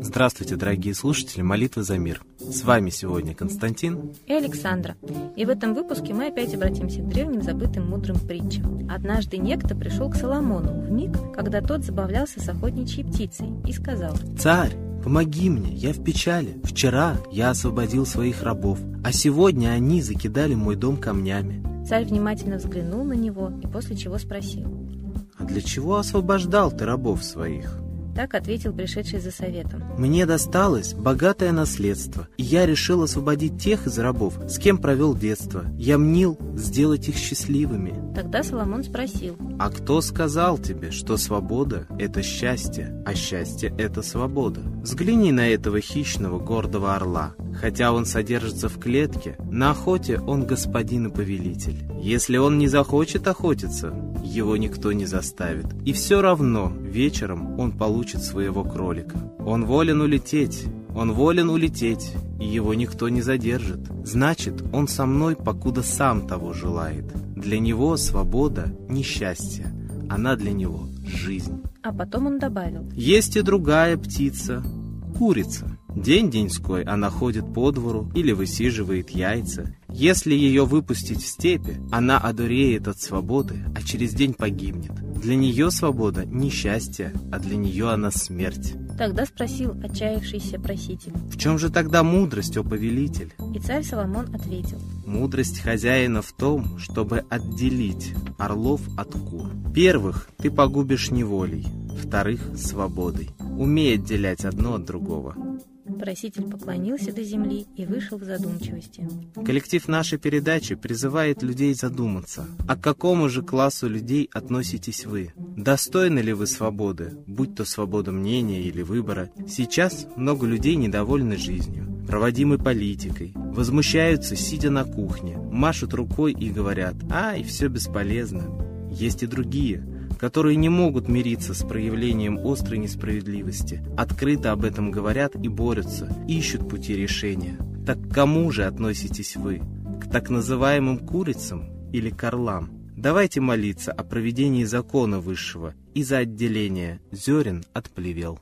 Здравствуйте, дорогие слушатели «Молитвы за мир». С вами сегодня Константин и Александра. И в этом выпуске мы опять обратимся к древним забытым мудрым притчам. Однажды некто пришел к Соломону в миг, когда тот забавлялся с охотничьей птицей, и сказал «Царь, Помоги мне, я в печали. Вчера я освободил своих рабов, а сегодня они закидали мой дом камнями. Царь внимательно взглянул на него и после чего спросил. А для чего освобождал ты рабов своих? Так ответил пришедший за советом. «Мне досталось богатое наследство, и я решил освободить тех из рабов, с кем провел детство. Я мнил сделать их счастливыми». Тогда Соломон спросил. «А кто сказал тебе, что свобода — это счастье, а счастье — это свобода? Взгляни на этого хищного гордого орла. Хотя он содержится в клетке, на охоте он господин и повелитель. Если он не захочет охотиться, его никто не заставит. И все равно вечером он получит своего кролика. Он волен улететь, он волен улететь, и его никто не задержит. Значит, он со мной, покуда сам того желает. Для него свобода — несчастье, она для него — жизнь. А потом он добавил. Есть и другая птица — курица. День-деньской она ходит по двору или высиживает яйца. Если ее выпустить в степи, она одуреет от свободы, а через день погибнет. Для нее свобода не счастье, а для нее она смерть. Тогда спросил отчаявшийся проситель. В чем же тогда мудрость, о повелитель? И царь Соломон ответил. Мудрость хозяина в том, чтобы отделить орлов от кур. Первых ты погубишь неволей, вторых — свободой. Умей отделять одно от другого. Проситель поклонился до земли и вышел в задумчивости. Коллектив нашей передачи призывает людей задуматься, а к какому же классу людей относитесь вы? Достойны ли вы свободы, будь то свобода мнения или выбора? Сейчас много людей недовольны жизнью, проводимой политикой, возмущаются, сидя на кухне, машут рукой и говорят «Ай, все бесполезно». Есть и другие – которые не могут мириться с проявлением острой несправедливости, открыто об этом говорят и борются, ищут пути решения. Так к кому же относитесь вы? К так называемым курицам или к орлам? Давайте молиться о проведении закона высшего и за отделение зерен от плевел.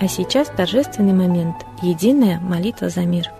А сейчас торжественный момент – единая молитва за мир –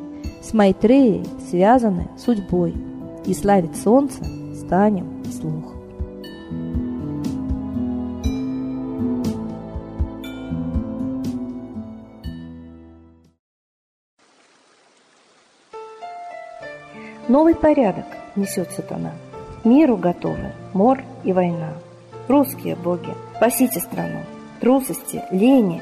С Майтреей связаны судьбой, и славить солнце станем слух. Новый порядок несет сатана. Миру готовы мор и война. Русские боги, спасите страну. Трусости, лени,